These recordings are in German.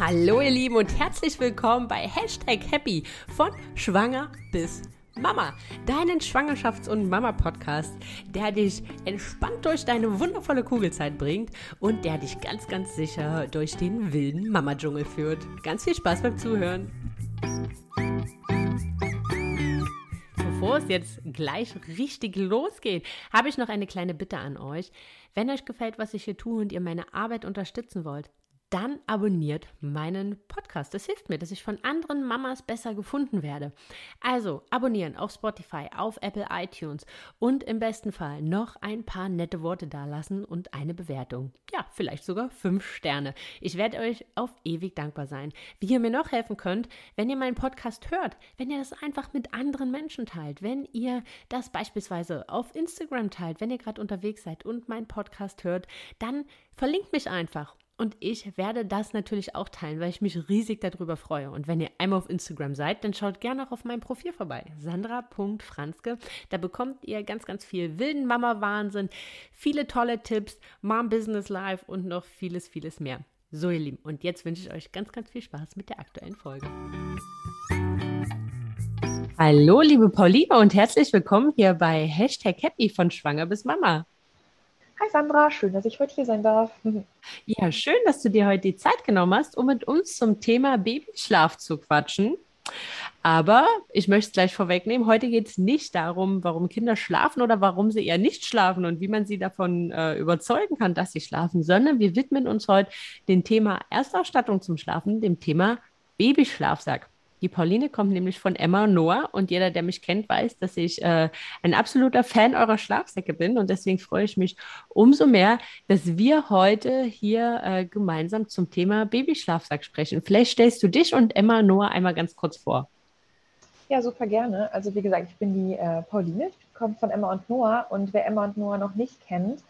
Hallo ihr Lieben und herzlich willkommen bei Hashtag Happy von Schwanger bis Mama, deinen Schwangerschafts- und Mama-Podcast, der dich entspannt durch deine wundervolle Kugelzeit bringt und der dich ganz, ganz sicher durch den wilden Mama-Dschungel führt. Ganz viel Spaß beim Zuhören. Bevor es jetzt gleich richtig losgeht, habe ich noch eine kleine Bitte an euch. Wenn euch gefällt, was ich hier tue und ihr meine Arbeit unterstützen wollt, dann abonniert meinen Podcast. Das hilft mir, dass ich von anderen Mamas besser gefunden werde. Also abonnieren auf Spotify, auf Apple iTunes und im besten Fall noch ein paar nette Worte dalassen und eine Bewertung. Ja, vielleicht sogar fünf Sterne. Ich werde euch auf ewig dankbar sein. Wie ihr mir noch helfen könnt, wenn ihr meinen Podcast hört, wenn ihr das einfach mit anderen Menschen teilt, wenn ihr das beispielsweise auf Instagram teilt, wenn ihr gerade unterwegs seid und meinen Podcast hört, dann verlinkt mich einfach und ich werde das natürlich auch teilen, weil ich mich riesig darüber freue. Und wenn ihr einmal auf Instagram seid, dann schaut gerne auch auf meinem Profil vorbei. Sandra.franzke. Da bekommt ihr ganz, ganz viel wilden Mama-Wahnsinn, viele tolle Tipps, Mom Business Life und noch vieles, vieles mehr. So, ihr Lieben. Und jetzt wünsche ich euch ganz, ganz viel Spaß mit der aktuellen Folge. Hallo, liebe Pauline und herzlich willkommen hier bei Hashtag Happy von Schwanger bis Mama. Hi Sandra, schön, dass ich heute hier sein darf. Ja, schön, dass du dir heute die Zeit genommen hast, um mit uns zum Thema Babyschlaf zu quatschen. Aber ich möchte es gleich vorwegnehmen, heute geht es nicht darum, warum Kinder schlafen oder warum sie eher nicht schlafen und wie man sie davon äh, überzeugen kann, dass sie schlafen, sondern wir widmen uns heute dem Thema Erstausstattung zum Schlafen, dem Thema Babyschlafsack. Die Pauline kommt nämlich von Emma und Noah und jeder, der mich kennt, weiß, dass ich äh, ein absoluter Fan eurer Schlafsäcke bin und deswegen freue ich mich umso mehr, dass wir heute hier äh, gemeinsam zum Thema Babyschlafsack sprechen. Vielleicht stellst du dich und Emma Noah einmal ganz kurz vor. Ja, super gerne. Also wie gesagt, ich bin die äh, Pauline, ich komme von Emma und Noah und wer Emma und Noah noch nicht kennt,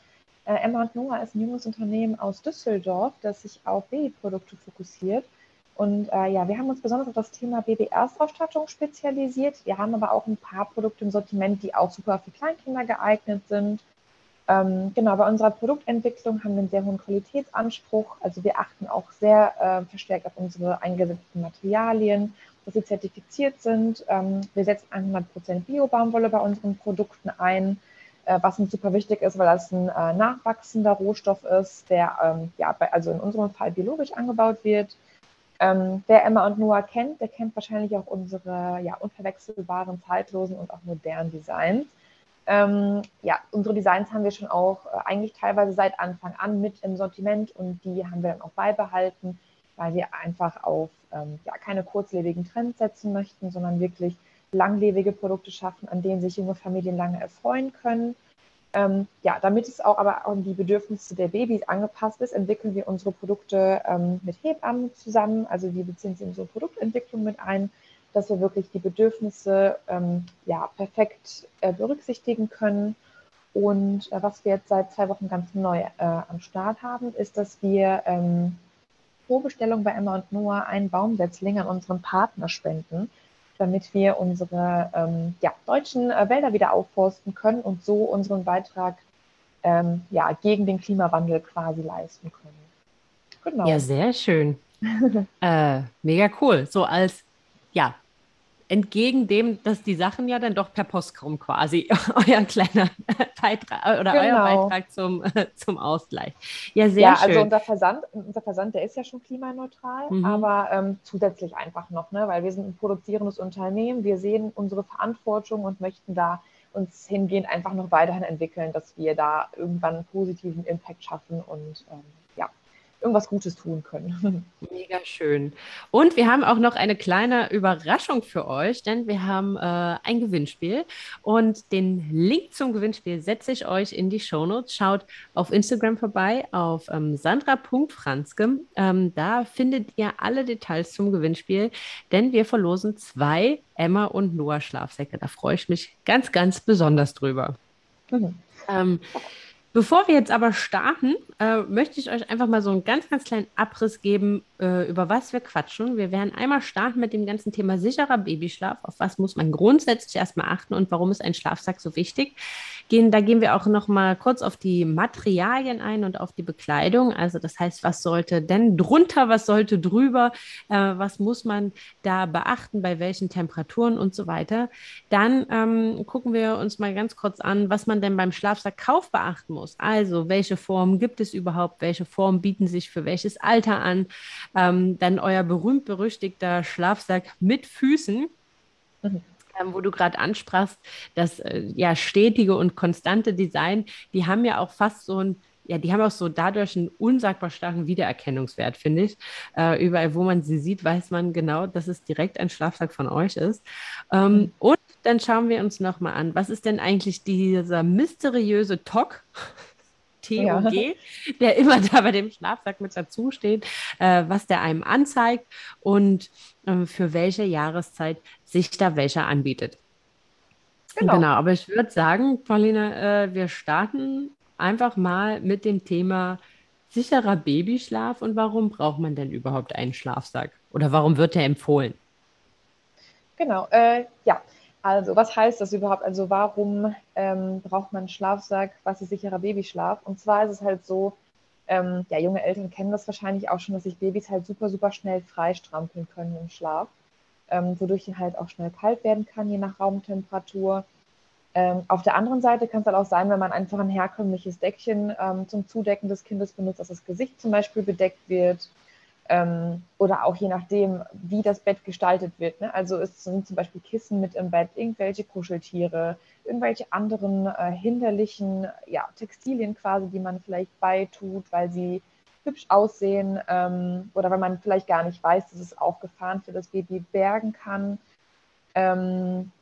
äh, Emma und Noah ist ein junges Unternehmen aus Düsseldorf, das sich auf Babyprodukte fokussiert und äh, ja, wir haben uns besonders auf das Thema Baby-Erstausstattung spezialisiert. Wir haben aber auch ein paar Produkte im Sortiment, die auch super für Kleinkinder geeignet sind. Ähm, genau, bei unserer Produktentwicklung haben wir einen sehr hohen Qualitätsanspruch. Also wir achten auch sehr äh, verstärkt auf unsere eingesetzten Materialien, dass sie zertifiziert sind. Ähm, wir setzen 100% Bio-Baumwolle bei unseren Produkten ein, äh, was uns super wichtig ist, weil das ein äh, nachwachsender Rohstoff ist, der ähm, ja, bei, also in unserem Fall biologisch angebaut wird. Ähm, wer Emma und Noah kennt, der kennt wahrscheinlich auch unsere ja, unverwechselbaren, zeitlosen und auch modernen Designs. Ähm, ja, unsere Designs haben wir schon auch äh, eigentlich teilweise seit Anfang an mit im Sortiment und die haben wir dann auch beibehalten, weil wir einfach auf ähm, ja, keine kurzlebigen Trends setzen möchten, sondern wirklich langlebige Produkte schaffen, an denen sich junge Familien lange erfreuen können. Ähm, ja, damit es auch aber an die Bedürfnisse der Babys angepasst ist, entwickeln wir unsere Produkte ähm, mit Hebammen zusammen. Also wir beziehen sie in unsere Produktentwicklung mit ein, dass wir wirklich die Bedürfnisse ähm, ja, perfekt äh, berücksichtigen können. Und äh, was wir jetzt seit zwei Wochen ganz neu äh, am Start haben, ist, dass wir ähm, pro Bestellung bei Emma und Noah einen Baumsetzling an unseren Partner spenden damit wir unsere ähm, ja, deutschen äh, Wälder wieder aufforsten können und so unseren Beitrag ähm, ja, gegen den Klimawandel quasi leisten können. Genau. Ja, sehr schön. äh, mega cool. So als ja, entgegen dem, dass die Sachen ja dann doch per Post kommen, quasi euer kleiner Beitrag oder genau. euer Beitrag zum, zum Ausgleich. Ja, sehr ja, also schön. also unser Versand, unser Versand, der ist ja schon klimaneutral, mhm. aber ähm, zusätzlich einfach noch, ne, weil wir sind ein produzierendes Unternehmen, wir sehen unsere Verantwortung und möchten da uns hingehend einfach noch weiterhin entwickeln, dass wir da irgendwann einen positiven Impact schaffen und ähm, ja, irgendwas Gutes tun können. Mega schön. Und wir haben auch noch eine kleine Überraschung für euch, denn wir haben äh, ein Gewinnspiel und den Link zum Gewinnspiel setze ich euch in die Shownotes. Schaut auf Instagram vorbei auf ähm, sandra.franzke. Ähm, da findet ihr alle Details zum Gewinnspiel, denn wir verlosen zwei Emma und Noah Schlafsäcke. Da freue ich mich ganz, ganz besonders drüber. Mhm. Ähm, Bevor wir jetzt aber starten, äh, möchte ich euch einfach mal so einen ganz, ganz kleinen Abriss geben, äh, über was wir quatschen. Wir werden einmal starten mit dem ganzen Thema sicherer Babyschlaf. Auf was muss man grundsätzlich erstmal achten und warum ist ein Schlafsack so wichtig? Gehen, da gehen wir auch noch mal kurz auf die Materialien ein und auf die Bekleidung. Also das heißt, was sollte denn drunter, was sollte drüber, äh, was muss man da beachten, bei welchen Temperaturen und so weiter. Dann ähm, gucken wir uns mal ganz kurz an, was man denn beim Schlafsackkauf beachten muss. Also welche Formen gibt es überhaupt, welche Formen bieten sich für welches Alter an. Ähm, dann euer berühmt-berüchtigter Schlafsack mit Füßen. Mhm ähm, wo du gerade ansprachst, das äh, ja stetige und konstante Design, die haben ja auch fast so ein ja, die haben auch so dadurch einen unsagbar starken Wiedererkennungswert, finde ich. Äh, überall, wo man sie sieht, weiß man genau, dass es direkt ein Schlafsack von euch ist. Ähm, mhm. Und dann schauen wir uns nochmal an, was ist denn eigentlich dieser mysteriöse TOC? TOG, ja. der immer da bei dem Schlafsack mit dazu steht, äh, was der einem anzeigt und äh, für welche Jahreszeit sich da welcher anbietet. Genau. genau, aber ich würde sagen, Pauline, äh, wir starten einfach mal mit dem Thema sicherer Babyschlaf und warum braucht man denn überhaupt einen Schlafsack? Oder warum wird der empfohlen? Genau, äh, ja. Also, was heißt das überhaupt? Also, warum ähm, braucht man einen Schlafsack? Was ist sicherer Babyschlaf? Und zwar ist es halt so, ähm, ja, junge Eltern kennen das wahrscheinlich auch schon, dass sich Babys halt super, super schnell freistrampeln können im Schlaf, ähm, wodurch ihnen halt auch schnell kalt werden kann, je nach Raumtemperatur. Ähm, auf der anderen Seite kann es halt auch sein, wenn man einfach ein herkömmliches Deckchen ähm, zum Zudecken des Kindes benutzt, dass das Gesicht zum Beispiel bedeckt wird ähm, oder auch je nachdem, wie das Bett gestaltet wird. Ne? Also es sind zum Beispiel Kissen mit im Bett, irgendwelche Kuscheltiere, irgendwelche anderen äh, hinderlichen ja, Textilien quasi, die man vielleicht beitut, weil sie hübsch aussehen ähm, oder weil man vielleicht gar nicht weiß, dass es auch Gefahren für das Baby bergen kann. Ähm,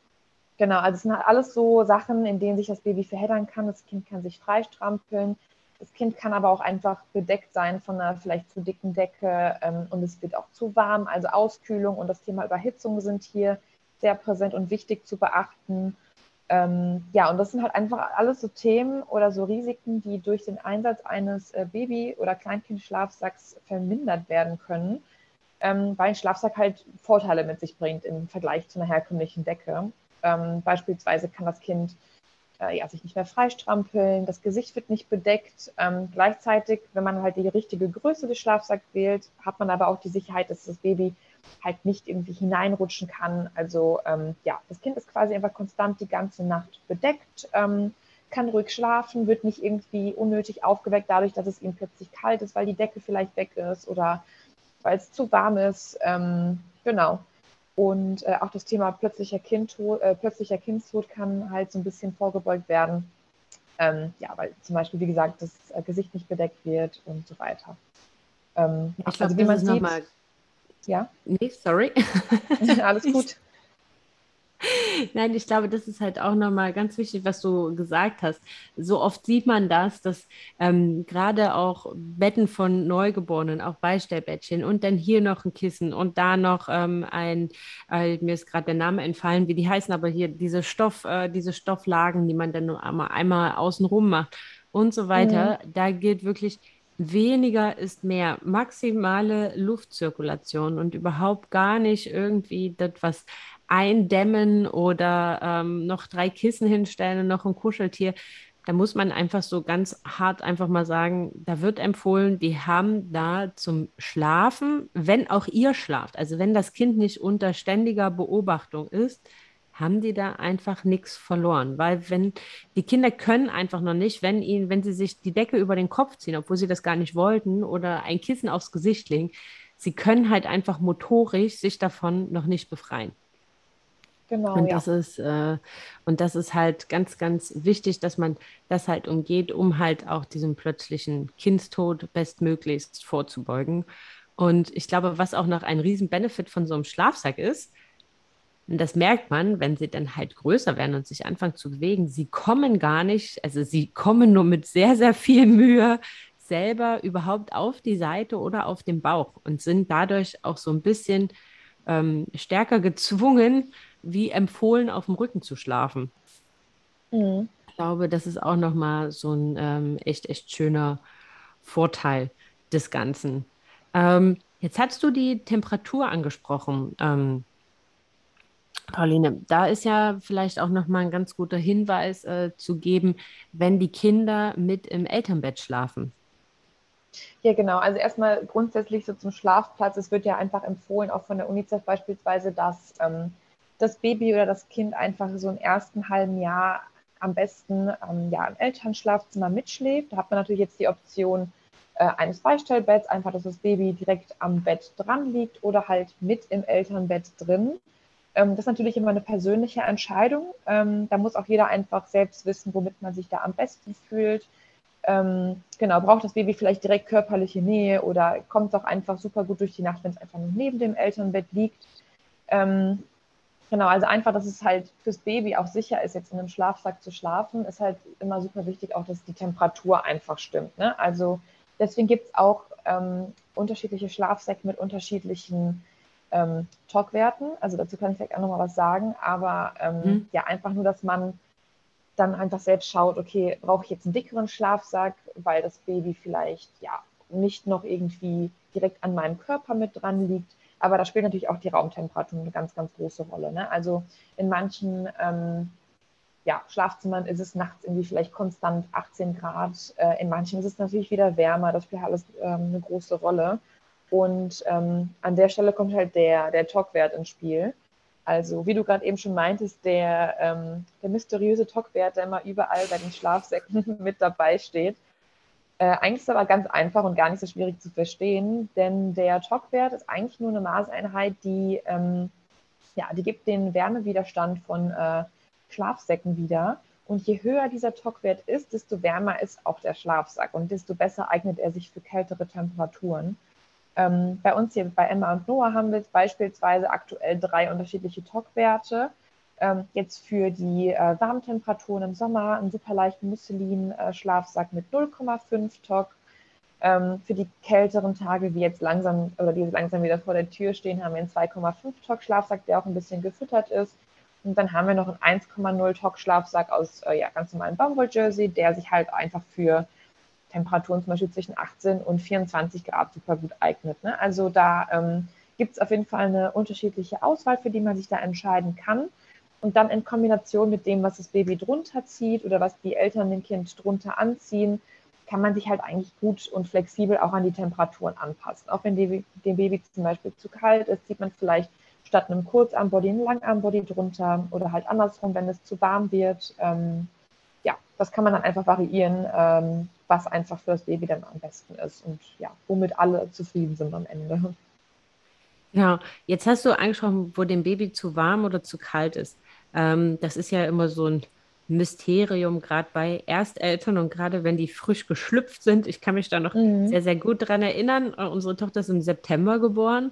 genau, also es sind halt alles so Sachen, in denen sich das Baby verheddern kann. Das Kind kann sich freistrampeln. Das Kind kann aber auch einfach bedeckt sein von einer vielleicht zu dicken Decke ähm, und es wird auch zu warm. Also Auskühlung und das Thema Überhitzung sind hier sehr präsent und wichtig zu beachten. Ähm, ja, und das sind halt einfach alles so Themen oder so Risiken, die durch den Einsatz eines äh, Baby- oder Kleinkindschlafsacks vermindert werden können, ähm, weil ein Schlafsack halt Vorteile mit sich bringt im Vergleich zu einer herkömmlichen Decke. Ähm, beispielsweise kann das Kind äh, ja, sich nicht mehr freistrampeln, das Gesicht wird nicht bedeckt. Ähm, gleichzeitig, wenn man halt die richtige Größe des Schlafsacks wählt, hat man aber auch die Sicherheit, dass das Baby halt nicht irgendwie hineinrutschen kann. Also ähm, ja, das Kind ist quasi einfach konstant die ganze Nacht bedeckt, ähm, kann ruhig schlafen, wird nicht irgendwie unnötig aufgeweckt dadurch, dass es ihm plötzlich kalt ist, weil die Decke vielleicht weg ist oder weil es zu warm ist. Ähm, genau. Und äh, auch das Thema plötzlicher, Kindtod, äh, plötzlicher Kindstod kann halt so ein bisschen vorgebeugt werden. Ähm, ja, weil zum Beispiel, wie gesagt, das äh, Gesicht nicht bedeckt wird und so weiter. Ähm, ich also, glaube, wie man sieht, mal... Ja? Nee, sorry. Alles gut. Nein, ich glaube, das ist halt auch nochmal ganz wichtig, was du gesagt hast. So oft sieht man das, dass ähm, gerade auch Betten von Neugeborenen, auch Beistellbettchen und dann hier noch ein Kissen und da noch ähm, ein, äh, mir ist gerade der Name entfallen, wie die heißen, aber hier diese Stoff, äh, diese Stofflagen, die man dann nur einmal, einmal außenrum macht und so weiter. Mhm. Da gilt wirklich, weniger ist mehr. Maximale Luftzirkulation und überhaupt gar nicht irgendwie das, was eindämmen oder ähm, noch drei Kissen hinstellen und noch ein Kuscheltier. Da muss man einfach so ganz hart einfach mal sagen, da wird empfohlen, die haben da zum Schlafen, wenn auch ihr schlaft, also wenn das Kind nicht unter ständiger Beobachtung ist, haben die da einfach nichts verloren. Weil wenn die Kinder können einfach noch nicht, wenn ihnen, wenn sie sich die Decke über den Kopf ziehen, obwohl sie das gar nicht wollten, oder ein Kissen aufs Gesicht legen, sie können halt einfach motorisch sich davon noch nicht befreien. Genau. Und das ja. ist, äh, und das ist halt ganz, ganz wichtig, dass man das halt umgeht, um halt auch diesem plötzlichen Kindstod bestmöglichst vorzubeugen. Und ich glaube, was auch noch ein Riesen-Benefit von so einem Schlafsack ist, und das merkt man, wenn sie dann halt größer werden und sich anfangen zu bewegen. Sie kommen gar nicht, also sie kommen nur mit sehr, sehr viel Mühe selber überhaupt auf die Seite oder auf den Bauch und sind dadurch auch so ein bisschen ähm, stärker gezwungen, wie empfohlen, auf dem Rücken zu schlafen. Mhm. Ich glaube, das ist auch nochmal so ein ähm, echt, echt schöner Vorteil des Ganzen. Ähm, Jetzt hast du die Temperatur angesprochen. Ähm, Pauline, da ist ja vielleicht auch nochmal ein ganz guter Hinweis äh, zu geben, wenn die Kinder mit im Elternbett schlafen. Ja, genau. Also erstmal grundsätzlich so zum Schlafplatz. Es wird ja einfach empfohlen, auch von der UNICEF beispielsweise, dass ähm, das Baby oder das Kind einfach so im ersten halben Jahr am besten ähm, ja, im Elternschlafzimmer mitschläft. Da hat man natürlich jetzt die Option äh, eines Beistellbetts, einfach, dass das Baby direkt am Bett dran liegt oder halt mit im Elternbett drin. Ähm, das ist natürlich immer eine persönliche Entscheidung. Ähm, da muss auch jeder einfach selbst wissen, womit man sich da am besten fühlt. Ähm, genau, braucht das Baby vielleicht direkt körperliche Nähe oder kommt es auch einfach super gut durch die Nacht, wenn es einfach nur neben dem Elternbett liegt. Genau, also einfach, dass es halt fürs Baby auch sicher ist, jetzt in einem Schlafsack zu schlafen, ist halt immer super wichtig, auch dass die Temperatur einfach stimmt. Ne? Also deswegen gibt es auch ähm, unterschiedliche Schlafsäcke mit unterschiedlichen ähm, Talkwerten. Also dazu kann ich vielleicht auch nochmal was sagen. Aber ähm, mhm. ja, einfach nur, dass man dann einfach selbst schaut, okay, brauche ich jetzt einen dickeren Schlafsack, weil das Baby vielleicht ja nicht noch irgendwie direkt an meinem Körper mit dran liegt. Aber da spielt natürlich auch die Raumtemperatur eine ganz, ganz große Rolle. Ne? Also in manchen ähm, ja, Schlafzimmern ist es nachts irgendwie vielleicht konstant 18 Grad. Äh, in manchen ist es natürlich wieder wärmer. Das spielt alles ähm, eine große Rolle. Und ähm, an der Stelle kommt halt der, der Talkwert ins Spiel. Also, wie du gerade eben schon meintest, der, ähm, der mysteriöse Talkwert, der immer überall bei den Schlafsäcken mit dabei steht. Äh, eigentlich ist es aber ganz einfach und gar nicht so schwierig zu verstehen, denn der Talkwert ist eigentlich nur eine Maßeinheit, die, ähm, ja, die gibt den Wärmewiderstand von äh, Schlafsäcken wieder. Und je höher dieser Talkwert ist, desto wärmer ist auch der Schlafsack und desto besser eignet er sich für kältere Temperaturen. Ähm, bei uns hier bei Emma und Noah haben wir beispielsweise aktuell drei unterschiedliche TOC-Werte. Ähm, jetzt für die äh, Warmtemperaturen im Sommer einen super leichten Musselin-Schlafsack mit 0,5 TOC. Ähm, für die kälteren Tage, wie jetzt langsam oder die langsam wieder vor der Tür stehen, haben wir einen 2,5 TOC Schlafsack, der auch ein bisschen gefüttert ist. Und dann haben wir noch einen 1,0 TOC Schlafsack aus äh, ja, ganz normalen Baumwoll-Jersey, der sich halt einfach für Temperaturen zum Beispiel zwischen 18 und 24 Grad super gut eignet. Ne? Also da ähm, gibt es auf jeden Fall eine unterschiedliche Auswahl, für die man sich da entscheiden kann. Und dann in Kombination mit dem, was das Baby drunter zieht oder was die Eltern dem Kind drunter anziehen, kann man sich halt eigentlich gut und flexibel auch an die Temperaturen anpassen. Auch wenn dem Baby zum Beispiel zu kalt ist, zieht man vielleicht statt einem Kurzarmbody einen Langarmbody drunter oder halt andersrum, wenn es zu warm wird. Ähm, ja, das kann man dann einfach variieren, ähm, was einfach für das Baby dann am besten ist und ja, womit alle zufrieden sind am Ende. Ja, jetzt hast du angesprochen, wo dem Baby zu warm oder zu kalt ist. Ähm, das ist ja immer so ein Mysterium, gerade bei Ersteltern und gerade wenn die frisch geschlüpft sind. Ich kann mich da noch mhm. sehr, sehr gut dran erinnern. Äh, unsere Tochter ist im September geboren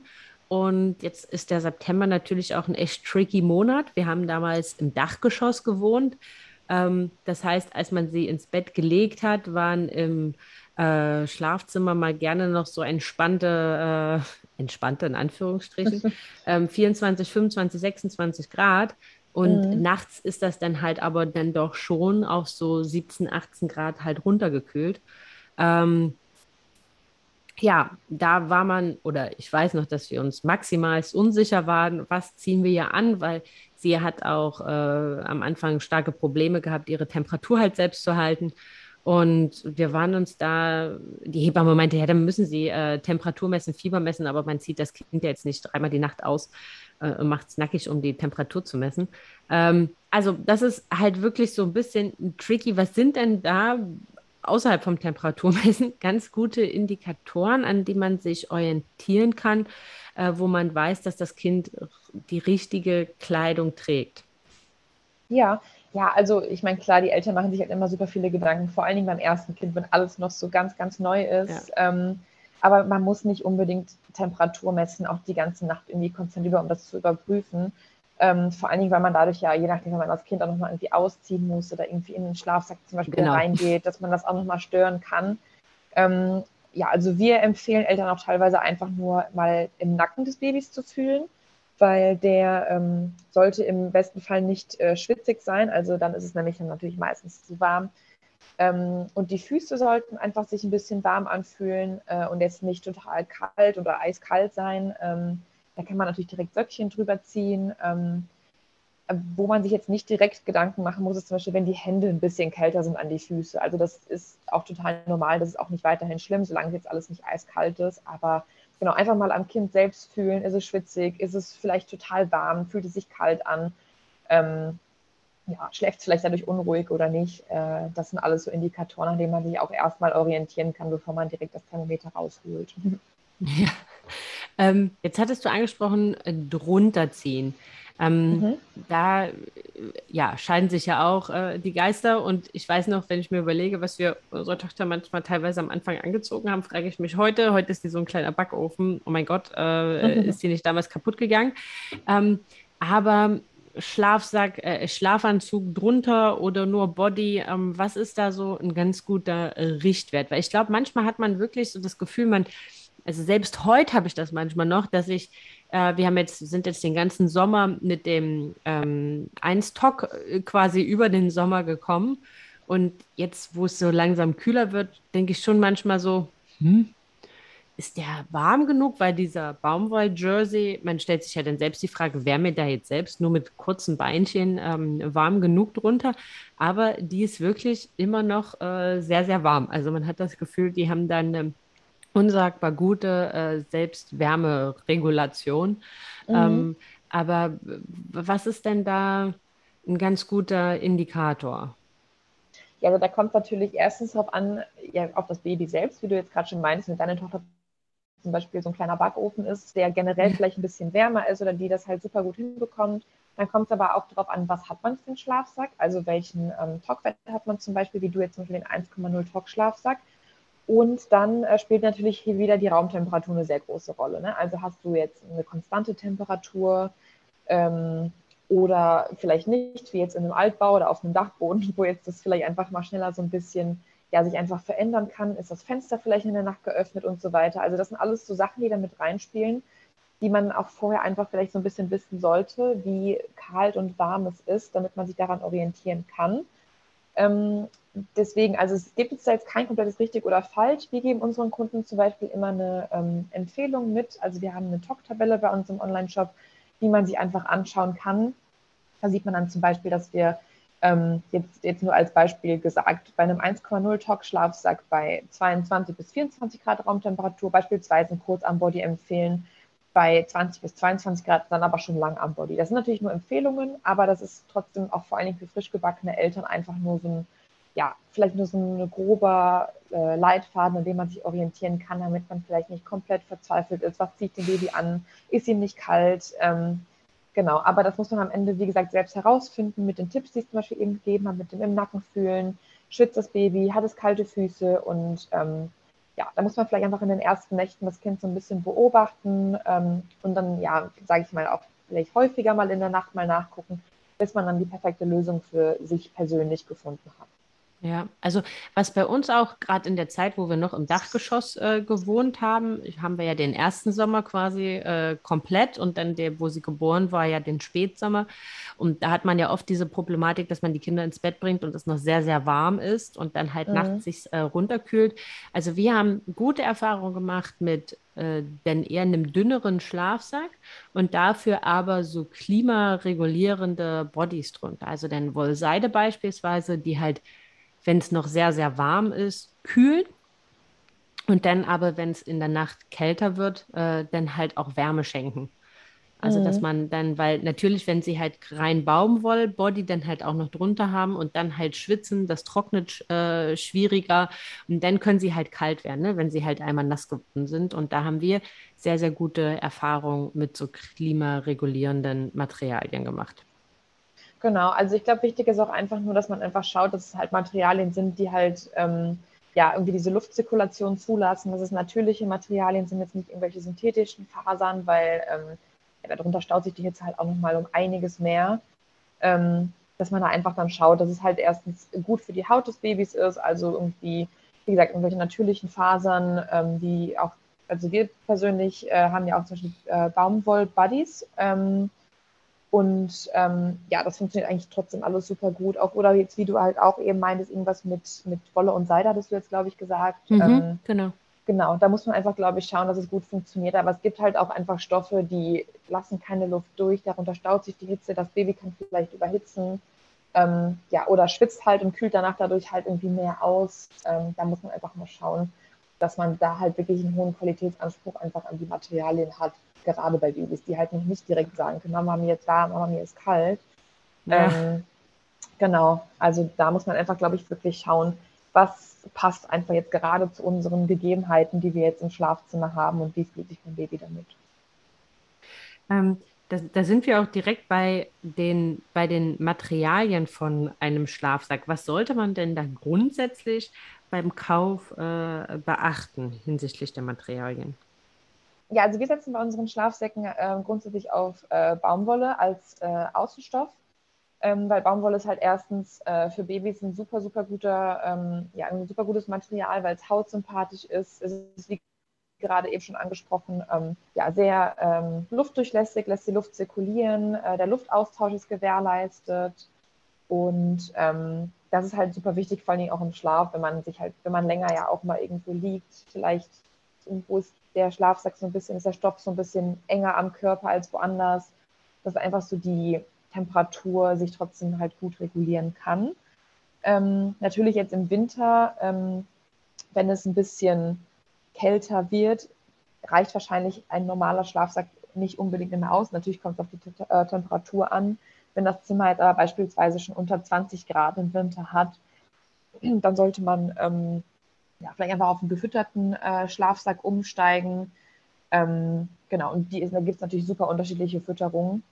und jetzt ist der September natürlich auch ein echt tricky Monat. Wir haben damals im Dachgeschoss gewohnt ähm, das heißt, als man sie ins Bett gelegt hat, waren im äh, Schlafzimmer mal gerne noch so entspannte, äh, entspannte in Anführungsstrichen, ähm, 24, 25, 26 Grad. Und mhm. nachts ist das dann halt aber dann doch schon auf so 17, 18 Grad halt runtergekühlt. Ähm, ja, da war man, oder ich weiß noch, dass wir uns maximal unsicher waren, was ziehen wir ja an, weil sie hat auch äh, am Anfang starke Probleme gehabt, ihre Temperatur halt selbst zu halten. Und wir waren uns da, die Hebamme meinte, ja, dann müssen sie äh, Temperatur messen, Fieber messen, aber man zieht das Kind ja jetzt nicht dreimal die Nacht aus äh, macht es nackig, um die Temperatur zu messen. Ähm, also das ist halt wirklich so ein bisschen tricky. Was sind denn da außerhalb vom Temperaturmessen ganz gute Indikatoren, an die man sich orientieren kann, äh, wo man weiß, dass das Kind die richtige Kleidung trägt. Ja, ja, also ich meine, klar, die Eltern machen sich halt immer super viele Gedanken, vor allen Dingen beim ersten Kind, wenn alles noch so ganz, ganz neu ist. Ja. Ähm, aber man muss nicht unbedingt Temperatur messen, auch die ganze Nacht irgendwie konstant über, um das zu überprüfen. Ähm, vor allen Dingen, weil man dadurch ja, je nachdem, wenn man das Kind auch nochmal irgendwie ausziehen muss oder irgendwie in den Schlafsack zum Beispiel genau. reingeht, dass man das auch nochmal stören kann. Ähm, ja, also wir empfehlen Eltern auch teilweise einfach nur mal im Nacken des Babys zu fühlen, weil der ähm, sollte im besten Fall nicht äh, schwitzig sein. Also dann ist es nämlich dann natürlich meistens zu warm. Ähm, und die Füße sollten einfach sich ein bisschen warm anfühlen äh, und jetzt nicht total kalt oder eiskalt sein. Ähm, da kann man natürlich direkt Söckchen drüber ziehen. Ähm, wo man sich jetzt nicht direkt Gedanken machen muss, ist zum Beispiel, wenn die Hände ein bisschen kälter sind an die Füße. Also das ist auch total normal, das ist auch nicht weiterhin schlimm, solange jetzt alles nicht eiskalt ist. Aber genau, einfach mal am Kind selbst fühlen, ist es schwitzig, ist es vielleicht total warm, fühlt es sich kalt an, ähm, ja, schläft vielleicht dadurch unruhig oder nicht. Äh, das sind alles so Indikatoren, an denen man sich auch erstmal orientieren kann, bevor man direkt das Thermometer rausholt. Ja. Ähm, jetzt hattest du angesprochen, äh, drunter ziehen. Ähm, mhm. Da ja, scheiden sich ja auch äh, die Geister. Und ich weiß noch, wenn ich mir überlege, was wir unserer Tochter manchmal teilweise am Anfang angezogen haben, frage ich mich heute, heute ist die so ein kleiner Backofen. Oh mein Gott, äh, mhm. ist die nicht damals kaputt gegangen? Ähm, aber Schlafsack, äh, Schlafanzug drunter oder nur Body? Ähm, was ist da so ein ganz guter äh, Richtwert? Weil ich glaube, manchmal hat man wirklich so das Gefühl, man, also selbst heute habe ich das manchmal noch, dass ich äh, wir haben jetzt, sind jetzt den ganzen Sommer mit dem ähm, 1-Talk äh, quasi über den Sommer gekommen. Und jetzt, wo es so langsam kühler wird, denke ich schon manchmal so, hm, ist der warm genug? Weil dieser Baumwoll-Jersey, man stellt sich ja dann selbst die Frage, wäre mir da jetzt selbst nur mit kurzen Beinchen ähm, warm genug drunter? Aber die ist wirklich immer noch äh, sehr, sehr warm. Also man hat das Gefühl, die haben dann ähm, unsagbar gute äh, Selbstwärmeregulation. Mhm. Ähm, aber was ist denn da ein ganz guter Indikator? Ja, also da kommt natürlich erstens darauf an, ja, auf das Baby selbst, wie du jetzt gerade schon meinst, wenn deine Tochter zum Beispiel so ein kleiner Backofen ist, der generell ja. vielleicht ein bisschen wärmer ist oder die das halt super gut hinbekommt. Dann kommt es aber auch darauf an, was hat man für einen Schlafsack, also welchen ähm, Talkwert hat man zum Beispiel, wie du jetzt zum Beispiel den 1,0 Talk-Schlafsack. Und dann äh, spielt natürlich hier wieder die Raumtemperatur eine sehr große Rolle. Ne? Also hast du jetzt eine konstante Temperatur ähm, oder vielleicht nicht, wie jetzt in einem Altbau oder auf einem Dachboden, wo jetzt das vielleicht einfach mal schneller so ein bisschen ja, sich einfach verändern kann. Ist das Fenster vielleicht in der Nacht geöffnet und so weiter. Also das sind alles so Sachen, die da mit reinspielen, die man auch vorher einfach vielleicht so ein bisschen wissen sollte, wie kalt und warm es ist, damit man sich daran orientieren kann. Ähm, deswegen, also es gibt jetzt da jetzt kein komplettes richtig oder falsch. Wir geben unseren Kunden zum Beispiel immer eine ähm, Empfehlung mit. Also wir haben eine Talk-Tabelle bei uns im Online-Shop, die man sich einfach anschauen kann. Da sieht man dann zum Beispiel, dass wir ähm, jetzt, jetzt nur als Beispiel gesagt, bei einem 1,0 Talk-Schlafsack bei 22 bis 24 Grad Raumtemperatur beispielsweise kurz am Body empfehlen, bei 20 bis 22 Grad dann aber schon lang am Body. Das sind natürlich nur Empfehlungen, aber das ist trotzdem auch vor allen Dingen für frisch gebackene Eltern einfach nur so ein ja, vielleicht nur so ein grober äh, Leitfaden, an dem man sich orientieren kann, damit man vielleicht nicht komplett verzweifelt ist. Was zieht dem Baby an? Ist ihm nicht kalt? Ähm, genau, aber das muss man am Ende, wie gesagt, selbst herausfinden mit den Tipps, die es zum Beispiel eben gegeben hat, mit dem im Nacken fühlen. Schwitzt das Baby? Hat es kalte Füße? Und ähm, ja, da muss man vielleicht einfach in den ersten Nächten das Kind so ein bisschen beobachten ähm, und dann, ja, sage ich mal, auch vielleicht häufiger mal in der Nacht mal nachgucken, bis man dann die perfekte Lösung für sich persönlich gefunden hat. Ja, also was bei uns auch gerade in der Zeit, wo wir noch im Dachgeschoss äh, gewohnt haben, haben wir ja den ersten Sommer quasi äh, komplett und dann der, wo sie geboren war, ja den Spätsommer. Und da hat man ja oft diese Problematik, dass man die Kinder ins Bett bringt und es noch sehr, sehr warm ist und dann halt mhm. nachts sich äh, runterkühlt. Also wir haben gute Erfahrungen gemacht mit äh, dann eher einem dünneren Schlafsack und dafür aber so klimaregulierende Bodies drunter. Also dann Wollseide beispielsweise, die halt wenn es noch sehr, sehr warm ist, kühlen. Und dann aber, wenn es in der Nacht kälter wird, äh, dann halt auch Wärme schenken. Also, mhm. dass man dann, weil natürlich, wenn sie halt rein Baumwoll-Body dann halt auch noch drunter haben und dann halt schwitzen, das trocknet äh, schwieriger und dann können sie halt kalt werden, ne? wenn sie halt einmal nass geworden sind. Und da haben wir sehr, sehr gute Erfahrungen mit so klimaregulierenden Materialien gemacht. Genau, also ich glaube, wichtig ist auch einfach nur, dass man einfach schaut, dass es halt Materialien sind, die halt ähm, ja irgendwie diese Luftzirkulation zulassen, dass es natürliche Materialien sind, jetzt nicht irgendwelche synthetischen Fasern, weil ähm, ja, darunter staut sich die Hitze halt auch nochmal um einiges mehr. Ähm, dass man da einfach dann schaut, dass es halt erstens gut für die Haut des Babys ist, also irgendwie, wie gesagt, irgendwelche natürlichen Fasern, ähm, die auch, also wir persönlich äh, haben ja auch zum Beispiel äh, Baumwoll-Buddies. Ähm, Und ähm, ja, das funktioniert eigentlich trotzdem alles super gut. Auch, oder jetzt, wie du halt auch eben meintest, irgendwas mit, mit Wolle und Seide, hattest du jetzt, glaube ich, gesagt. Mhm, ähm, genau. Genau, da muss man einfach, glaube ich, schauen, dass es gut funktioniert. Aber es gibt halt auch einfach Stoffe, die lassen keine Luft durch, darunter staut sich die Hitze, das Baby kann vielleicht überhitzen. Ähm, ja, oder schwitzt halt und kühlt danach dadurch halt irgendwie mehr aus. Ähm, da muss man einfach mal schauen, dass man da halt wirklich einen hohen Qualitätsanspruch einfach an die Materialien hat, gerade bei Babys, die halt nicht direkt sagen können, Mama, mir ist warm, Mama, mir ist kalt. Ja. Ähm, genau, also da muss man einfach, glaube ich, wirklich schauen, was passt einfach jetzt gerade zu unseren Gegebenheiten, die wir jetzt im Schlafzimmer haben und wie fühlt sich mein Baby damit. Ähm, da, da, sind wir auch direkt bei den, bei den Materialien von einem Schlafsack. Was sollte man denn da grundsätzlich beim Kauf äh, beachten hinsichtlich der Materialien? Ja, also wir setzen bei unseren Schlafsäcken äh, grundsätzlich auf äh, Baumwolle als äh, Außenstoff ähm, weil Baumwolle ist halt erstens äh, für Babys ein super, super guter, ähm, ja, ein super gutes Material, weil es hautsympathisch ist. Es ist, wie gerade eben schon angesprochen, ähm, ja, sehr ähm, luftdurchlässig, lässt die Luft zirkulieren, äh, der Luftaustausch ist gewährleistet und ähm, das ist halt super wichtig, vor Dingen auch im Schlaf, wenn man sich halt, wenn man länger ja auch mal irgendwo liegt, vielleicht irgendwo ist der Schlafsack so ein bisschen, ist der Stoff so ein bisschen enger am Körper als woanders. Das ist einfach so die Temperatur sich trotzdem halt gut regulieren kann. Ähm, natürlich jetzt im Winter, ähm, wenn es ein bisschen kälter wird, reicht wahrscheinlich ein normaler Schlafsack nicht unbedingt immer aus. Natürlich kommt es auf die äh, Temperatur an. Wenn das Zimmer jetzt aber beispielsweise schon unter 20 Grad im Winter hat, dann sollte man ähm, ja, vielleicht einfach auf einen gefütterten äh, Schlafsack umsteigen. Ähm, genau, und die, da gibt es natürlich super unterschiedliche Fütterungen.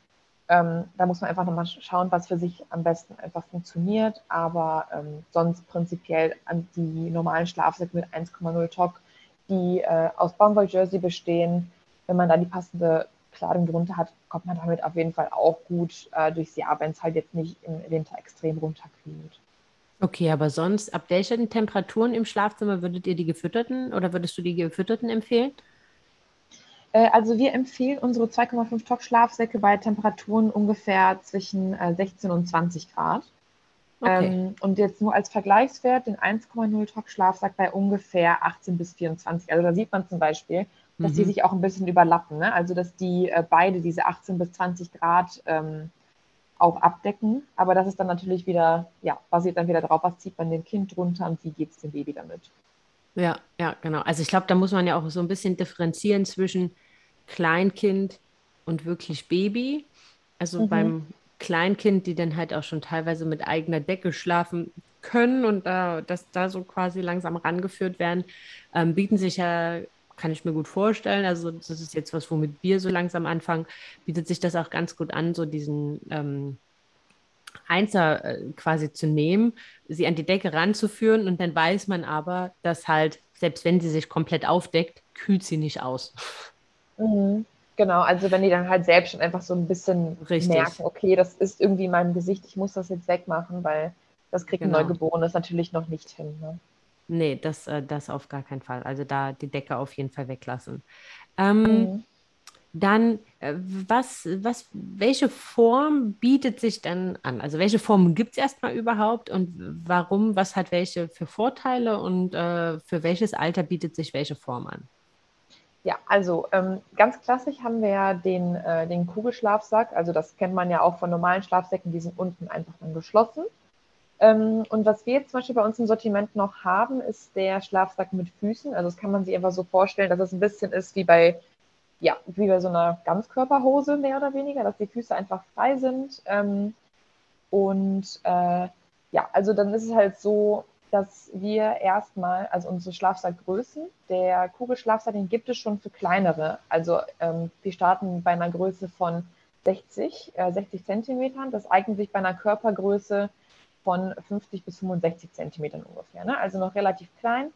Ähm, da muss man einfach nochmal schauen, was für sich am besten einfach funktioniert. Aber ähm, sonst prinzipiell an die normalen Schlafsäcke mit 1,0 TOC, die äh, aus Baumwoll-Jersey bestehen. Wenn man da die passende Kleidung drunter hat, kommt man damit auf jeden Fall auch gut äh, durchs Jahr, wenn es halt jetzt nicht im Winter extrem runterkühlt. Okay, aber sonst, ab welchen Temperaturen im Schlafzimmer würdet ihr die gefütterten oder würdest du die gefütterten empfehlen? Äh, also wir empfehlen unsere 2,5 Top Schlafsäcke bei Temperaturen ungefähr zwischen 16 äh, und 20 Grad. Okay. Ähm, und jetzt nur als Vergleichswert den 1,0 Top Schlafsack bei ungefähr 18 bis 24. Also da sieht man zum Beispiel, dass mhm. die sich auch ein bisschen überlappen. Ne? Also dass die äh, beide diese 18 bis 20 Grad ähm, auch abdecken. Aber das ist dann natürlich wieder, ja, basiert dann wieder darauf, was zieht man dem Kind drunter und wie geht es dem Baby damit. Ja, ja, genau. Also ich glaube, da muss man ja auch so ein bisschen differenzieren zwischen Kleinkind und wirklich Baby. Also mhm. beim Kleinkind, die dann halt auch schon teilweise mit eigener Decke schlafen können und da, dass da so quasi langsam rangeführt werden, ähm, bieten sich ja, kann ich mir gut vorstellen, also das ist jetzt was, womit wir so langsam anfangen, bietet sich das auch ganz gut an, so diesen ähm, Einser äh, quasi zu nehmen, sie an die Decke ranzuführen und dann weiß man aber, dass halt, selbst wenn sie sich komplett aufdeckt, kühlt sie nicht aus. Mhm. Genau, also wenn die dann halt selbst schon einfach so ein bisschen Richtig. merken, okay, das ist irgendwie in meinem Gesicht, ich muss das jetzt wegmachen, weil das kriegt genau. ein Neugeborenes natürlich noch nicht hin. Ne? Nee, das, äh, das auf gar keinen Fall. Also da die Decke auf jeden Fall weglassen. Ähm, mhm. Dann, äh, was, was, welche Form bietet sich dann an? Also welche Form gibt es erstmal überhaupt und warum, was hat welche für Vorteile und äh, für welches Alter bietet sich welche Form an? Ja, also ähm, ganz klassisch haben wir ja den, äh, den Kugelschlafsack. Also das kennt man ja auch von normalen Schlafsäcken, die sind unten einfach dann geschlossen. Ähm, und was wir jetzt zum Beispiel bei uns im Sortiment noch haben, ist der Schlafsack mit Füßen. Also das kann man sich einfach so vorstellen, dass es ein bisschen ist wie bei, ja, wie bei so einer Ganzkörperhose mehr oder weniger, dass die Füße einfach frei sind. Ähm, und äh, ja, also dann ist es halt so, dass wir erstmal, also unsere Schlafsackgrößen, der Kugelschlafsack, den gibt es schon für kleinere. Also ähm, wir starten bei einer Größe von 60, äh, 60 Zentimetern. Das eignet sich bei einer Körpergröße von 50 bis 65 Zentimetern ungefähr. Ne? Also noch relativ klein.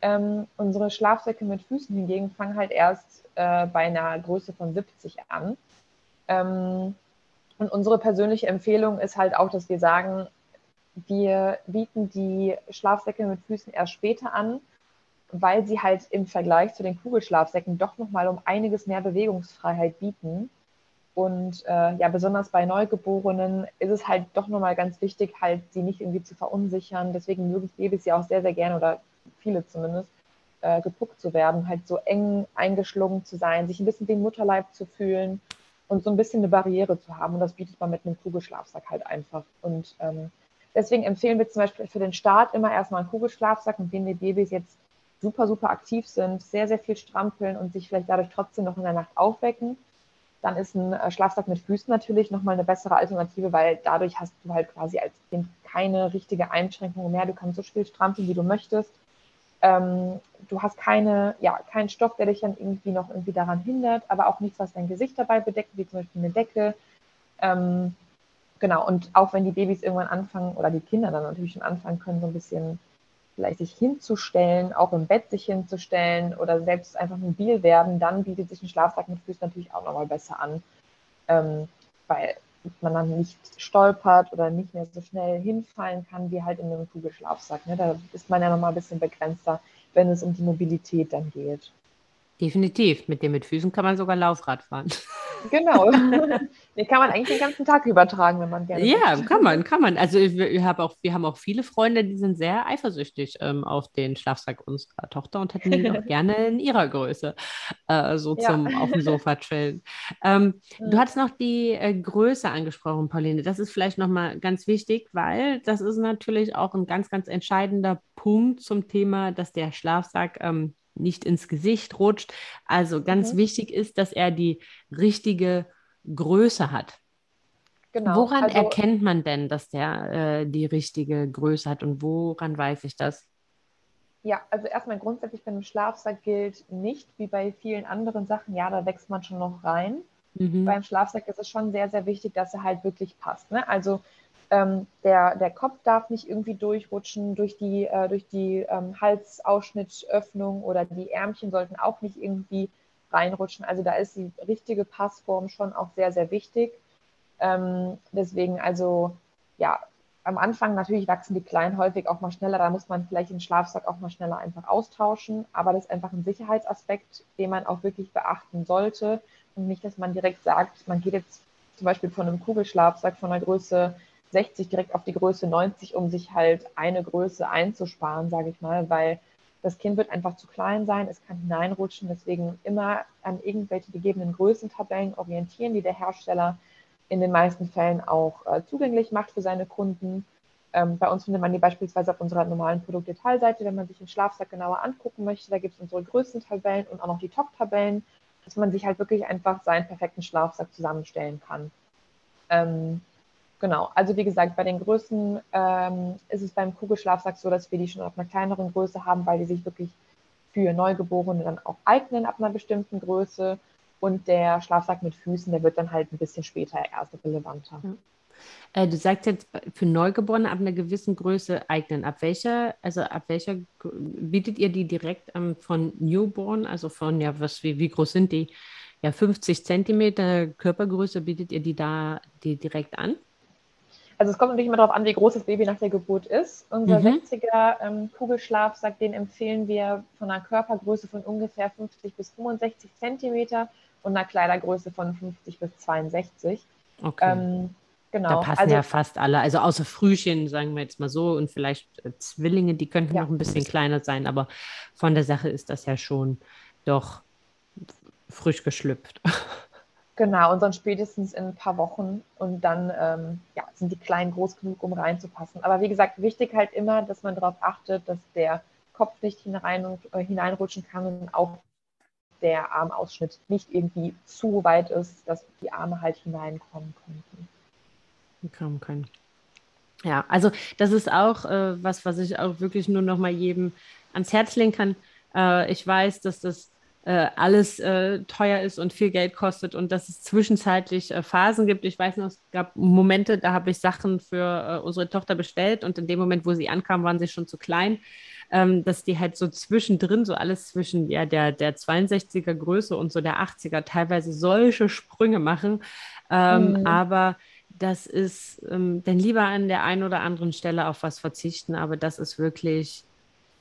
Ähm, unsere Schlafsäcke mit Füßen hingegen fangen halt erst äh, bei einer Größe von 70 an. Ähm, und unsere persönliche Empfehlung ist halt auch, dass wir sagen, wir bieten die Schlafsäcke mit Füßen erst später an, weil sie halt im Vergleich zu den Kugelschlafsäcken doch nochmal um einiges mehr Bewegungsfreiheit bieten. Und äh, ja, besonders bei Neugeborenen ist es halt doch nochmal ganz wichtig, halt sie nicht irgendwie zu verunsichern. Deswegen mögen Babys ja auch sehr, sehr gerne oder viele zumindest äh, gepuckt zu werden, halt so eng eingeschlungen zu sein, sich ein bisschen wie Mutterleib zu fühlen und so ein bisschen eine Barriere zu haben. Und das bietet man mit einem Kugelschlafsack halt einfach. Und ähm, deswegen empfehlen wir zum Beispiel für den Start immer erstmal einen Kugelschlafsack, mit dem die Babys jetzt super, super aktiv sind, sehr, sehr viel strampeln und sich vielleicht dadurch trotzdem noch in der Nacht aufwecken. Dann ist ein äh, Schlafsack mit Füßen natürlich nochmal eine bessere Alternative, weil dadurch hast du halt quasi als Kind keine richtige Einschränkung mehr. Du kannst so viel strampeln, wie du möchtest. Ähm, du hast keine, ja, keinen Stoff, der dich dann irgendwie noch irgendwie daran hindert, aber auch nichts, was dein Gesicht dabei bedeckt, wie zum Beispiel eine Decke. Ähm, genau, und auch wenn die Babys irgendwann anfangen, oder die Kinder dann natürlich schon anfangen können, so ein bisschen vielleicht sich hinzustellen, auch im Bett sich hinzustellen oder selbst einfach mobil werden, dann bietet sich ein Schlafsack mit Füßen natürlich auch nochmal besser an, ähm, weil man dann nicht stolpert oder nicht mehr so schnell hinfallen kann wie halt in einem Kugelschlafsack. Ne? Da ist man ja nochmal ein bisschen begrenzter, wenn es um die Mobilität dann geht. Definitiv. Mit dem mit Füßen kann man sogar Laufrad fahren. Genau. Den kann man eigentlich den ganzen Tag übertragen, wenn man gerne. Ja, möchte. kann man, kann man. Also wir, hab auch, wir haben auch viele Freunde, die sind sehr eifersüchtig ähm, auf den Schlafsack unserer Tochter und hätten ihn auch gerne in ihrer Größe, äh, so ja. zum auf dem Sofa chillen. Ähm, mhm. Du hast noch die äh, Größe angesprochen, Pauline. Das ist vielleicht nochmal ganz wichtig, weil das ist natürlich auch ein ganz, ganz entscheidender Punkt zum Thema, dass der Schlafsack ähm, nicht ins Gesicht rutscht. Also ganz mhm. wichtig ist, dass er die richtige Größe hat. Genau. Woran also, erkennt man denn, dass der äh, die richtige Größe hat und woran weiß ich das? Ja, also erstmal grundsätzlich bei einem Schlafsack gilt nicht wie bei vielen anderen Sachen, ja, da wächst man schon noch rein. Mhm. Beim Schlafsack ist es schon sehr, sehr wichtig, dass er halt wirklich passt. Ne? Also ähm, der, der Kopf darf nicht irgendwie durchrutschen durch die, äh, durch die ähm, Halsausschnittöffnung oder die Ärmchen sollten auch nicht irgendwie reinrutschen. Also da ist die richtige Passform schon auch sehr, sehr wichtig. Ähm, deswegen also, ja, am Anfang natürlich wachsen die Kleinen häufig auch mal schneller. Da muss man vielleicht den Schlafsack auch mal schneller einfach austauschen. Aber das ist einfach ein Sicherheitsaspekt, den man auch wirklich beachten sollte. Und nicht, dass man direkt sagt, man geht jetzt zum Beispiel von einem Kugelschlafsack von einer Größe 60 direkt auf die Größe 90, um sich halt eine Größe einzusparen, sage ich mal, weil das Kind wird einfach zu klein sein, es kann hineinrutschen, deswegen immer an irgendwelche gegebenen Größentabellen orientieren, die der Hersteller in den meisten Fällen auch äh, zugänglich macht für seine Kunden. Ähm, bei uns findet man die beispielsweise auf unserer normalen Produktdetailseite, wenn man sich den Schlafsack genauer angucken möchte. Da gibt es unsere Größentabellen und auch noch die Top-Tabellen, dass man sich halt wirklich einfach seinen perfekten Schlafsack zusammenstellen kann. Ähm, Genau, also wie gesagt, bei den Größen ähm, ist es beim Kugelschlafsack so, dass wir die schon auf einer kleineren Größe haben, weil die sich wirklich für Neugeborene dann auch eignen ab einer bestimmten Größe. Und der Schlafsack mit Füßen, der wird dann halt ein bisschen später erst relevanter. Ja. Äh, du sagst jetzt für Neugeborene ab einer gewissen Größe eignen. Ab welcher, also ab welcher bietet ihr die direkt ähm, von Newborn, also von ja, was wie, wie groß sind die? Ja, 50 Zentimeter Körpergröße bietet ihr die da die direkt an? Also es kommt natürlich immer darauf an, wie groß das Baby nach der Geburt ist. Unser mhm. 60er ähm, Kugelschlafsack, den empfehlen wir von einer Körpergröße von ungefähr 50 bis 65 Zentimeter und einer Kleidergröße von 50 bis 62. Okay. Ähm, genau. Da passen also, ja fast alle. Also außer Frühchen, sagen wir jetzt mal so, und vielleicht äh, Zwillinge, die könnten ja. noch ein bisschen kleiner sein, aber von der Sache ist das ja schon doch frisch geschlüpft. Genau, und dann spätestens in ein paar Wochen und dann ähm, ja, sind die Kleinen groß genug, um reinzupassen. Aber wie gesagt, wichtig halt immer, dass man darauf achtet, dass der Kopf nicht hinein und, äh, hineinrutschen kann und auch der Armausschnitt nicht irgendwie zu weit ist, dass die Arme halt hineinkommen könnten. Kommen können. Ja, also das ist auch äh, was, was ich auch wirklich nur noch mal jedem ans Herz legen kann. Äh, ich weiß, dass das äh, alles äh, teuer ist und viel Geld kostet und dass es zwischenzeitlich äh, Phasen gibt. Ich weiß noch, es gab Momente, da habe ich Sachen für äh, unsere Tochter bestellt und in dem Moment, wo sie ankam, waren sie schon zu klein. Ähm, dass die halt so zwischendrin, so alles zwischen ja, der, der 62er Größe und so der 80er teilweise solche Sprünge machen. Ähm, mhm. Aber das ist ähm, dann lieber an der einen oder anderen Stelle auf was verzichten, aber das ist wirklich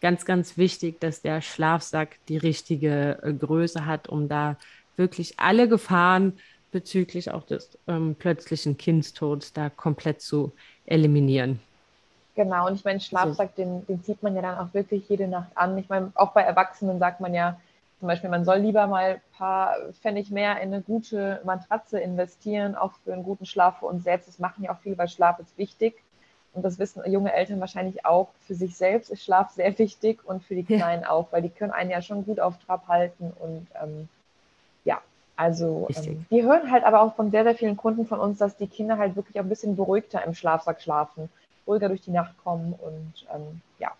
ganz, ganz wichtig, dass der Schlafsack die richtige äh, Größe hat, um da wirklich alle Gefahren bezüglich auch des ähm, plötzlichen Kindstods da komplett zu eliminieren. Genau, und ich meine, Schlafsack, den, den zieht man ja dann auch wirklich jede Nacht an. Ich meine, auch bei Erwachsenen sagt man ja zum Beispiel, man soll lieber mal ein paar Pfennig mehr in eine gute Matratze investieren, auch für einen guten Schlaf für uns selbst. Das machen ja auch viele, weil Schlaf ist wichtig. Und das wissen junge Eltern wahrscheinlich auch. Für sich selbst ist Schlaf sehr wichtig und für die Kleinen ja. auch, weil die können einen ja schon gut auf Trab halten. Und ähm, ja, also ähm, wir hören halt aber auch von sehr, sehr vielen Kunden von uns, dass die Kinder halt wirklich auch ein bisschen beruhigter im Schlafsack schlafen ruhiger durch die Nacht kommen und ähm, ja.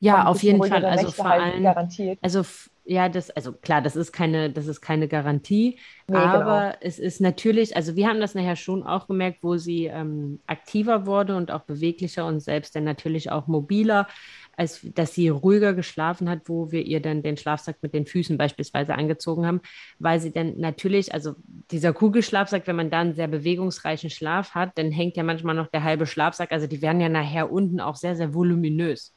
Ja, auf jeden Fall. Also vor halt allem, garantiert. Also ja, das, also klar, das ist keine, das ist keine Garantie, nee, aber genau. es ist natürlich, also wir haben das nachher schon auch gemerkt, wo sie ähm, aktiver wurde und auch beweglicher und selbst dann natürlich auch mobiler als dass sie ruhiger geschlafen hat, wo wir ihr dann den Schlafsack mit den Füßen beispielsweise angezogen haben, weil sie dann natürlich, also dieser Kugelschlafsack, wenn man dann sehr bewegungsreichen Schlaf hat, dann hängt ja manchmal noch der halbe Schlafsack, also die werden ja nachher unten auch sehr, sehr voluminös.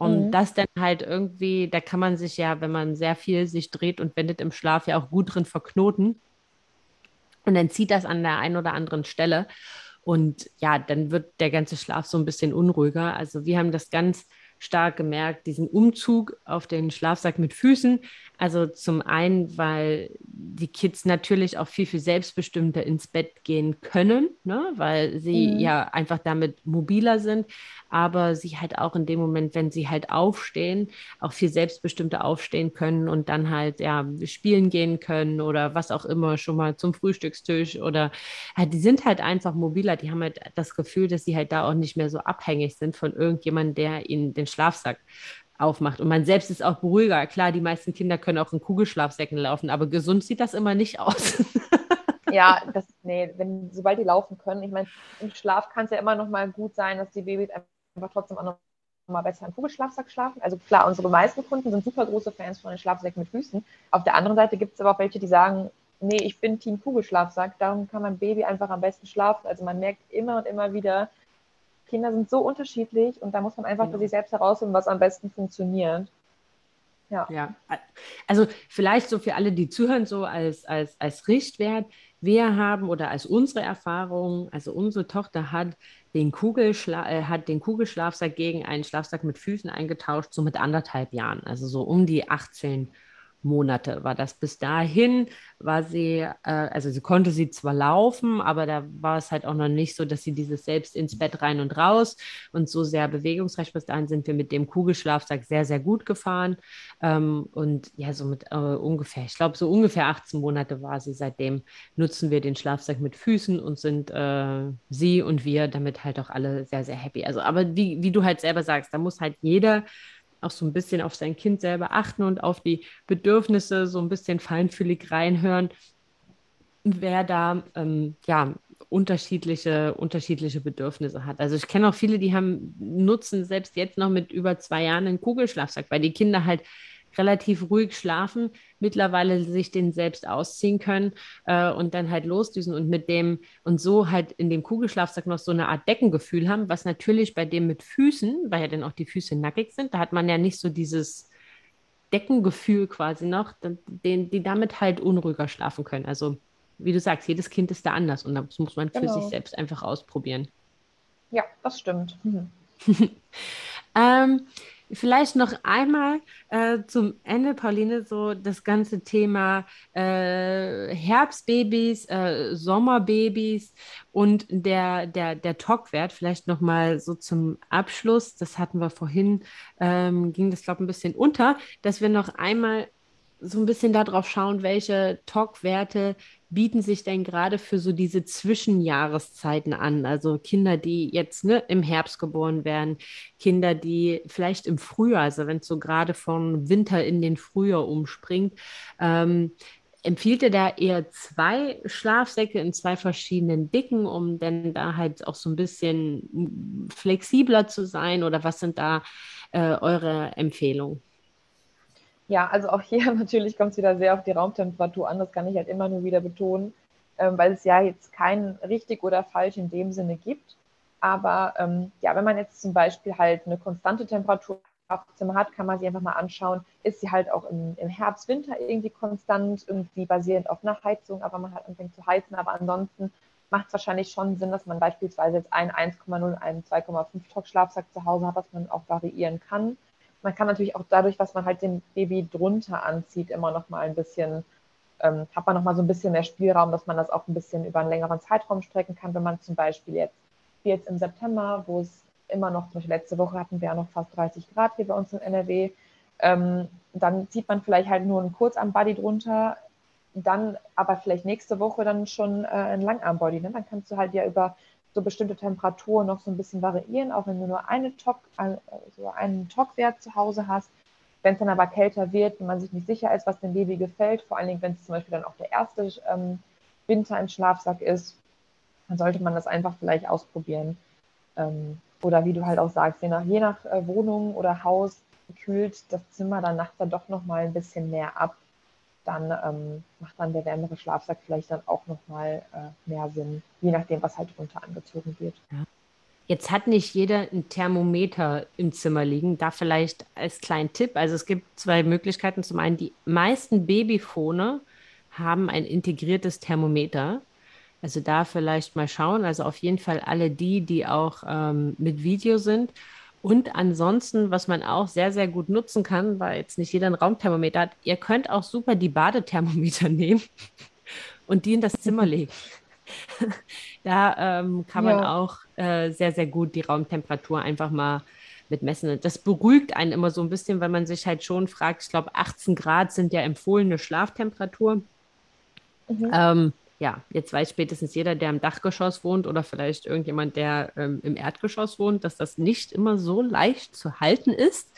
Und mhm. das dann halt irgendwie, da kann man sich ja, wenn man sehr viel sich dreht und wendet im Schlaf, ja auch gut drin verknoten. Und dann zieht das an der einen oder anderen Stelle. Und ja, dann wird der ganze Schlaf so ein bisschen unruhiger. Also wir haben das ganz stark gemerkt, diesen Umzug auf den Schlafsack mit Füßen. Also zum einen, weil die Kids natürlich auch viel, viel selbstbestimmter ins Bett gehen können, ne? weil sie mhm. ja einfach damit mobiler sind, aber sie halt auch in dem Moment, wenn sie halt aufstehen, auch viel selbstbestimmter aufstehen können und dann halt ja spielen gehen können oder was auch immer, schon mal zum Frühstückstisch oder halt, die sind halt einfach mobiler, die haben halt das Gefühl, dass sie halt da auch nicht mehr so abhängig sind von irgendjemandem, der ihnen den Schlafsack aufmacht. Und man selbst ist auch beruhiger. Klar, die meisten Kinder können auch in Kugelschlafsäcken laufen, aber gesund sieht das immer nicht aus. ja, das, nee, wenn, sobald die laufen können, ich meine, im Schlaf kann es ja immer noch mal gut sein, dass die Babys einfach trotzdem auch noch mal besser im Kugelschlafsack schlafen. Also klar, unsere meisten Kunden sind super große Fans von den Schlafsäcken mit Füßen. Auf der anderen Seite gibt es aber auch welche, die sagen, nee, ich bin Team Kugelschlafsack, darum kann mein Baby einfach am besten schlafen. Also man merkt immer und immer wieder, Kinder sind so unterschiedlich und da muss man einfach für sich selbst herausfinden, was am besten funktioniert. Ja. ja. Also vielleicht so für alle, die zuhören, so als, als, als Richtwert. Wir haben oder als unsere Erfahrung, also unsere Tochter hat den, Kugelschla äh, hat den Kugelschlafsack gegen einen Schlafsack mit Füßen eingetauscht, so mit anderthalb Jahren, also so um die 18 Jahre. Monate war das. Bis dahin war sie, äh, also sie konnte sie zwar laufen, aber da war es halt auch noch nicht so, dass sie dieses selbst ins Bett rein und raus und so sehr bewegungsreich. Bis dahin sind wir mit dem Kugelschlafsack sehr, sehr gut gefahren. Ähm, und ja, so mit äh, ungefähr, ich glaube, so ungefähr 18 Monate war sie. Seitdem nutzen wir den Schlafsack mit Füßen und sind äh, sie und wir damit halt auch alle sehr, sehr happy. Also, aber wie, wie du halt selber sagst, da muss halt jeder auch so ein bisschen auf sein Kind selber achten und auf die Bedürfnisse so ein bisschen feinfühlig reinhören, wer da ähm, ja unterschiedliche, unterschiedliche Bedürfnisse hat. Also ich kenne auch viele, die haben, nutzen selbst jetzt noch mit über zwei Jahren einen Kugelschlafsack, weil die Kinder halt relativ ruhig schlafen, mittlerweile sich den selbst ausziehen können äh, und dann halt losdüsen und mit dem und so halt in dem Kugelschlafsack noch so eine Art Deckengefühl haben, was natürlich bei dem mit Füßen, weil ja dann auch die Füße nackig sind, da hat man ja nicht so dieses Deckengefühl quasi noch, den, die damit halt unruhiger schlafen können. Also wie du sagst, jedes Kind ist da anders und das muss man für genau. sich selbst einfach ausprobieren. Ja, das stimmt. Mhm. ähm, Vielleicht noch einmal äh, zum Ende, Pauline, so das ganze Thema äh, Herbstbabys, äh, Sommerbabys und der, der, der TOC-Wert. Vielleicht noch mal so zum Abschluss, das hatten wir vorhin, ähm, ging das, glaube ich, ein bisschen unter, dass wir noch einmal so ein bisschen darauf schauen, welche TOC-Werte bieten sich denn gerade für so diese Zwischenjahreszeiten an? Also Kinder, die jetzt ne, im Herbst geboren werden, Kinder, die vielleicht im Frühjahr, also wenn es so gerade von Winter in den Frühjahr umspringt, ähm, empfiehlt er da eher zwei Schlafsäcke in zwei verschiedenen Dicken, um dann da halt auch so ein bisschen flexibler zu sein? Oder was sind da äh, eure Empfehlungen? Ja, also auch hier natürlich kommt es wieder sehr auf die Raumtemperatur an. Das kann ich halt immer nur wieder betonen, ähm, weil es ja jetzt kein richtig oder falsch in dem Sinne gibt. Aber ähm, ja, wenn man jetzt zum Beispiel halt eine konstante Temperatur Schlafzimmer hat, kann man sich einfach mal anschauen, ist sie halt auch im, im Herbst, Winter irgendwie konstant, irgendwie basierend auf einer Heizung, aber man hat anfängt zu heizen. Aber ansonsten macht es wahrscheinlich schon Sinn, dass man beispielsweise jetzt einen 1,0, einen 2,5 Tock Schlafsack zu Hause hat, dass man auch variieren kann. Man kann natürlich auch dadurch, was man halt dem Baby drunter anzieht, immer noch mal ein bisschen, ähm, hat man noch mal so ein bisschen mehr Spielraum, dass man das auch ein bisschen über einen längeren Zeitraum strecken kann, wenn man zum Beispiel jetzt, wie jetzt im September, wo es immer noch, zum Beispiel letzte Woche hatten wir ja noch fast 30 Grad hier bei uns in NRW, ähm, dann zieht man vielleicht halt nur einen Kurzarm-Body drunter, dann aber vielleicht nächste Woche dann schon äh, ein Langarm-Body. Ne? Dann kannst du halt ja über so bestimmte Temperaturen noch so ein bisschen variieren, auch wenn du nur eine Tok, also einen Tokwert zu Hause hast. Wenn es dann aber kälter wird und man sich nicht sicher ist, was dem Baby gefällt, vor allen Dingen, wenn es zum Beispiel dann auch der erste ähm, Winter im Schlafsack ist, dann sollte man das einfach vielleicht ausprobieren. Ähm, oder wie du halt auch sagst, je nach, je nach äh, Wohnung oder Haus kühlt das Zimmer dann nachts dann doch nochmal ein bisschen mehr ab dann ähm, macht dann der wärmere Schlafsack vielleicht dann auch nochmal äh, mehr Sinn, je nachdem, was halt drunter angezogen wird. Ja. Jetzt hat nicht jeder ein Thermometer im Zimmer liegen. Da vielleicht als kleinen Tipp. Also es gibt zwei Möglichkeiten. Zum einen, die meisten Babyfone haben ein integriertes Thermometer. Also da vielleicht mal schauen. Also auf jeden Fall alle die, die auch ähm, mit Video sind. Und ansonsten, was man auch sehr, sehr gut nutzen kann, weil jetzt nicht jeder ein Raumthermometer hat, ihr könnt auch super die Badethermometer nehmen und die in das Zimmer legen. da ähm, kann man ja. auch äh, sehr, sehr gut die Raumtemperatur einfach mal mit messen. Das beruhigt einen immer so ein bisschen, weil man sich halt schon fragt, ich glaube, 18 Grad sind ja empfohlene Schlaftemperatur. Mhm. Ähm, ja, jetzt weiß spätestens jeder, der im Dachgeschoss wohnt oder vielleicht irgendjemand, der ähm, im Erdgeschoss wohnt, dass das nicht immer so leicht zu halten ist.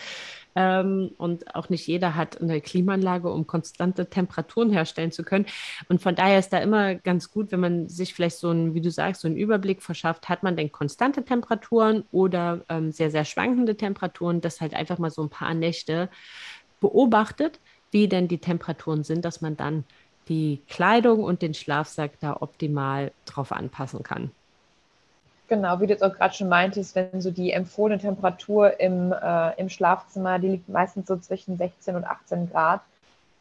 Ähm, und auch nicht jeder hat eine Klimaanlage, um konstante Temperaturen herstellen zu können. Und von daher ist da immer ganz gut, wenn man sich vielleicht so ein, wie du sagst, so einen Überblick verschafft, hat man denn konstante Temperaturen oder ähm, sehr, sehr schwankende Temperaturen, das halt einfach mal so ein paar Nächte beobachtet, wie denn die Temperaturen sind, dass man dann die Kleidung und den Schlafsack da optimal drauf anpassen kann. Genau, wie du jetzt auch gerade schon meintest, wenn so die empfohlene Temperatur im, äh, im Schlafzimmer, die liegt meistens so zwischen 16 und 18 Grad.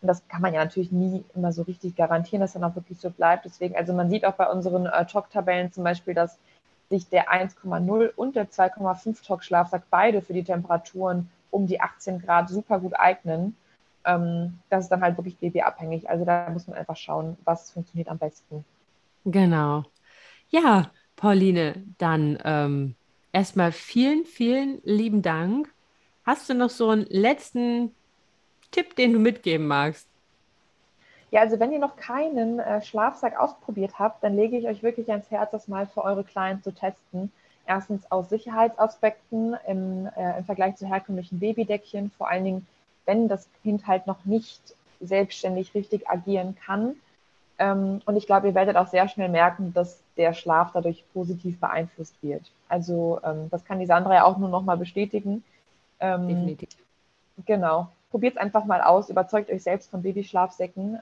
Und das kann man ja natürlich nie immer so richtig garantieren, dass dann auch wirklich so bleibt. Deswegen, also man sieht auch bei unseren äh, TOC-Tabellen zum Beispiel, dass sich der 1,0 und der 2,5 TOC-Schlafsack beide für die Temperaturen um die 18 Grad super gut eignen ähm, das ist dann halt wirklich babyabhängig. Also da muss man einfach schauen, was funktioniert am besten. Genau. Ja, Pauline, dann ähm, erstmal vielen, vielen lieben Dank. Hast du noch so einen letzten Tipp, den du mitgeben magst? Ja, also wenn ihr noch keinen äh, Schlafsack ausprobiert habt, dann lege ich euch wirklich ans Herz, das mal für eure Kleinen zu testen. Erstens aus Sicherheitsaspekten im, äh, im Vergleich zu herkömmlichen Babydeckchen, vor allen Dingen wenn das Kind halt noch nicht selbstständig richtig agieren kann. Ähm, und ich glaube, ihr werdet auch sehr schnell merken, dass der Schlaf dadurch positiv beeinflusst wird. Also ähm, das kann die Sandra ja auch nur noch mal bestätigen. Ähm, Definitiv. Genau. Probiert es einfach mal aus, überzeugt euch selbst von Babyschlafsäcken.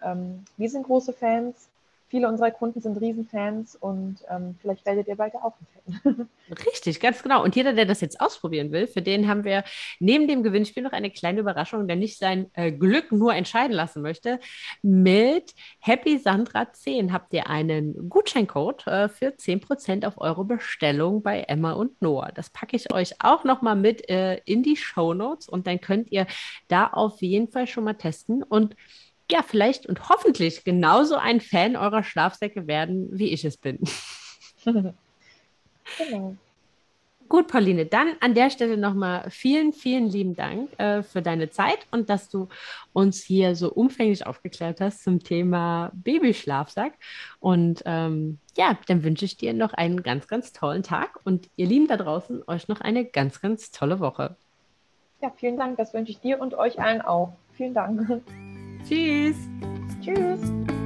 Wir sind große Fans. Viele unserer Kunden sind Riesenfans und ähm, vielleicht werdet ihr bald auch ein Fan. Richtig, ganz genau. Und jeder, der das jetzt ausprobieren will, für den haben wir neben dem Gewinnspiel noch eine kleine Überraschung, der nicht sein äh, Glück nur entscheiden lassen möchte. Mit Happy Sandra 10 habt ihr einen Gutscheincode äh, für 10% auf eure Bestellung bei Emma und Noah. Das packe ich euch auch nochmal mit äh, in die Show Notes und dann könnt ihr da auf jeden Fall schon mal testen und ja, vielleicht und hoffentlich genauso ein Fan eurer Schlafsäcke werden, wie ich es bin. genau. Gut, Pauline, dann an der Stelle nochmal vielen, vielen lieben Dank äh, für deine Zeit und dass du uns hier so umfänglich aufgeklärt hast zum Thema Babyschlafsack. Und ähm, ja, dann wünsche ich dir noch einen ganz, ganz tollen Tag und ihr Lieben da draußen euch noch eine ganz, ganz tolle Woche. Ja, vielen Dank. Das wünsche ich dir und euch allen auch. Vielen Dank. Tschüss. Tschüss.